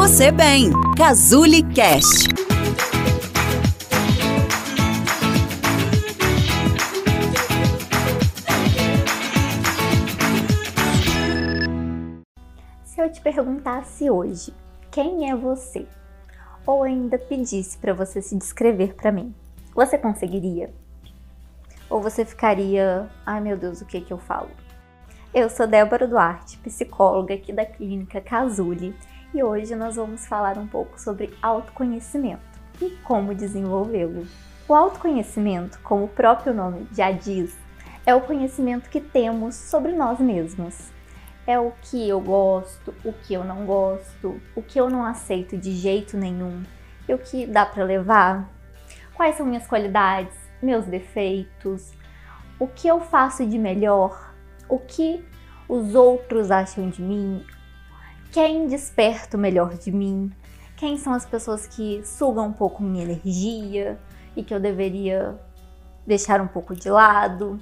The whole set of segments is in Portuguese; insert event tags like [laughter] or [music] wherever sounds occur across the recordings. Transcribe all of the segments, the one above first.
você bem. Cazuli Cast. Se eu te perguntasse hoje, quem é você? Ou ainda pedisse para você se descrever para mim, você conseguiria? Ou você ficaria, ai meu Deus, o que que eu falo? Eu sou Débora Duarte, psicóloga aqui da clínica Casuli, e hoje nós vamos falar um pouco sobre autoconhecimento e como desenvolvê-lo. O autoconhecimento, como o próprio nome já diz, é o conhecimento que temos sobre nós mesmos. É o que eu gosto, o que eu não gosto, o que eu não aceito de jeito nenhum e o que dá para levar. Quais são minhas qualidades, meus defeitos, o que eu faço de melhor o que os outros acham de mim, quem desperta o melhor de mim, quem são as pessoas que sugam um pouco minha energia e que eu deveria deixar um pouco de lado.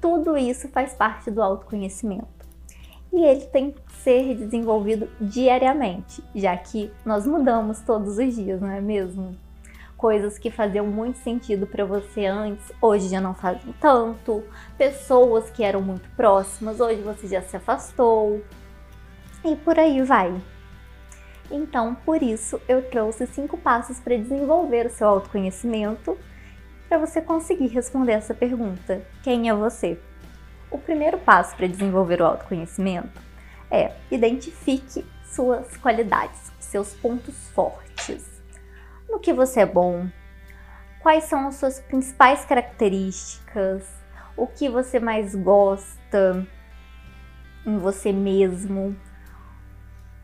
Tudo isso faz parte do autoconhecimento. E ele tem que ser desenvolvido diariamente, já que nós mudamos todos os dias, não é mesmo? coisas que faziam muito sentido para você antes, hoje já não fazem tanto. Pessoas que eram muito próximas, hoje você já se afastou. E por aí vai. Então, por isso, eu trouxe cinco passos para desenvolver o seu autoconhecimento para você conseguir responder essa pergunta: quem é você? O primeiro passo para desenvolver o autoconhecimento é identifique suas qualidades, seus pontos fortes no que você é bom, quais são as suas principais características, o que você mais gosta em você mesmo.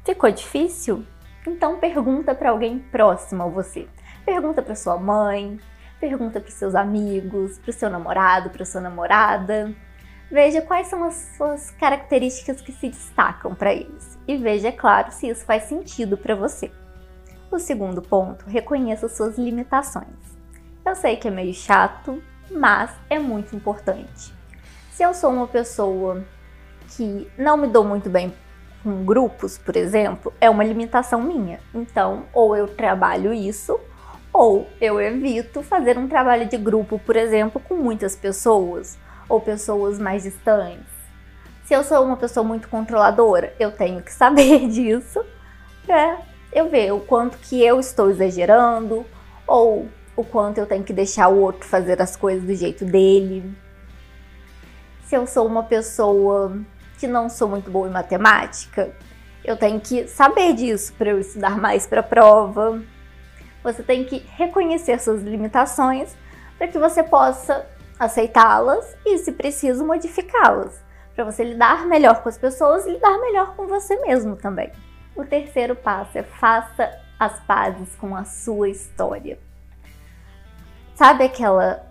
Ficou difícil? Então pergunta para alguém próximo a você. Pergunta para sua mãe, pergunta para seus amigos, para o seu namorado, para sua namorada. Veja quais são as suas características que se destacam para eles e veja, é claro, se isso faz sentido para você. O segundo ponto, reconheça suas limitações. Eu sei que é meio chato, mas é muito importante. Se eu sou uma pessoa que não me dou muito bem com grupos, por exemplo, é uma limitação minha. Então, ou eu trabalho isso, ou eu evito fazer um trabalho de grupo, por exemplo, com muitas pessoas ou pessoas mais distantes. Se eu sou uma pessoa muito controladora, eu tenho que saber [laughs] disso para eu ver o quanto que eu estou exagerando ou o quanto eu tenho que deixar o outro fazer as coisas do jeito dele. Se eu sou uma pessoa que não sou muito boa em matemática, eu tenho que saber disso para eu estudar mais para a prova. Você tem que reconhecer suas limitações para que você possa aceitá-las e, se preciso, modificá-las, para você lidar melhor com as pessoas e lidar melhor com você mesmo também. O terceiro passo é faça as pazes com a sua história. Sabe aquela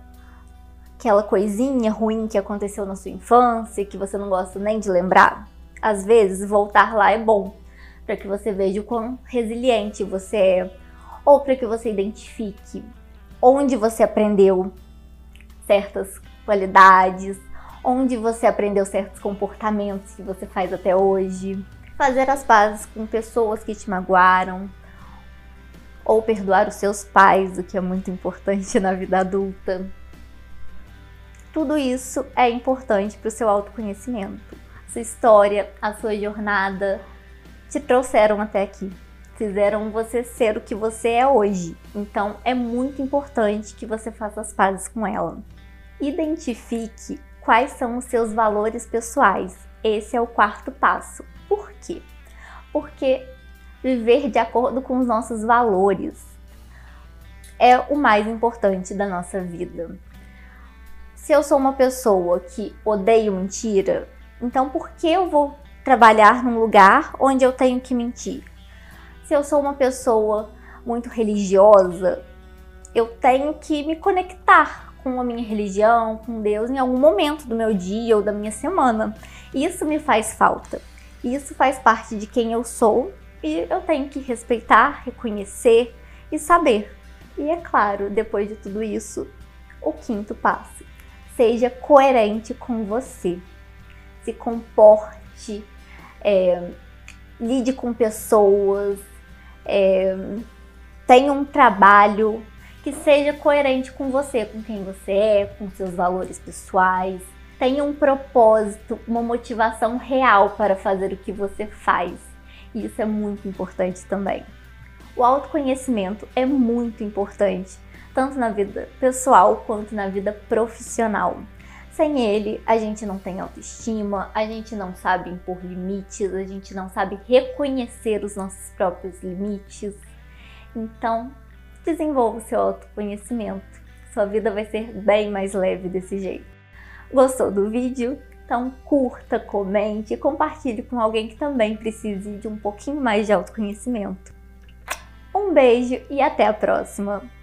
aquela coisinha ruim que aconteceu na sua infância que você não gosta nem de lembrar? Às vezes voltar lá é bom, para que você veja o quão resiliente você é, ou para que você identifique onde você aprendeu certas qualidades, onde você aprendeu certos comportamentos que você faz até hoje fazer as pazes com pessoas que te magoaram, ou perdoar os seus pais, o que é muito importante [laughs] na vida adulta. Tudo isso é importante para o seu autoconhecimento. Sua história, a sua jornada te trouxeram até aqui, fizeram você ser o que você é hoje. Então é muito importante que você faça as pazes com ela. Identifique quais são os seus valores pessoais. Esse é o quarto passo. Por quê? Porque viver de acordo com os nossos valores é o mais importante da nossa vida. Se eu sou uma pessoa que odeio mentira, então por que eu vou trabalhar num lugar onde eu tenho que mentir? Se eu sou uma pessoa muito religiosa, eu tenho que me conectar com a minha religião, com Deus em algum momento do meu dia ou da minha semana. Isso me faz falta. Isso faz parte de quem eu sou e eu tenho que respeitar, reconhecer e saber. E é claro, depois de tudo isso, o quinto passo: seja coerente com você. Se comporte, é, lide com pessoas, é, tenha um trabalho que seja coerente com você, com quem você é, com seus valores pessoais. Tenha um propósito, uma motivação real para fazer o que você faz. Isso é muito importante também. O autoconhecimento é muito importante, tanto na vida pessoal quanto na vida profissional. Sem ele, a gente não tem autoestima, a gente não sabe impor limites, a gente não sabe reconhecer os nossos próprios limites. Então, desenvolva o seu autoconhecimento. Sua vida vai ser bem mais leve desse jeito. Gostou do vídeo? Então curta, comente e compartilhe com alguém que também precise de um pouquinho mais de autoconhecimento. Um beijo e até a próxima!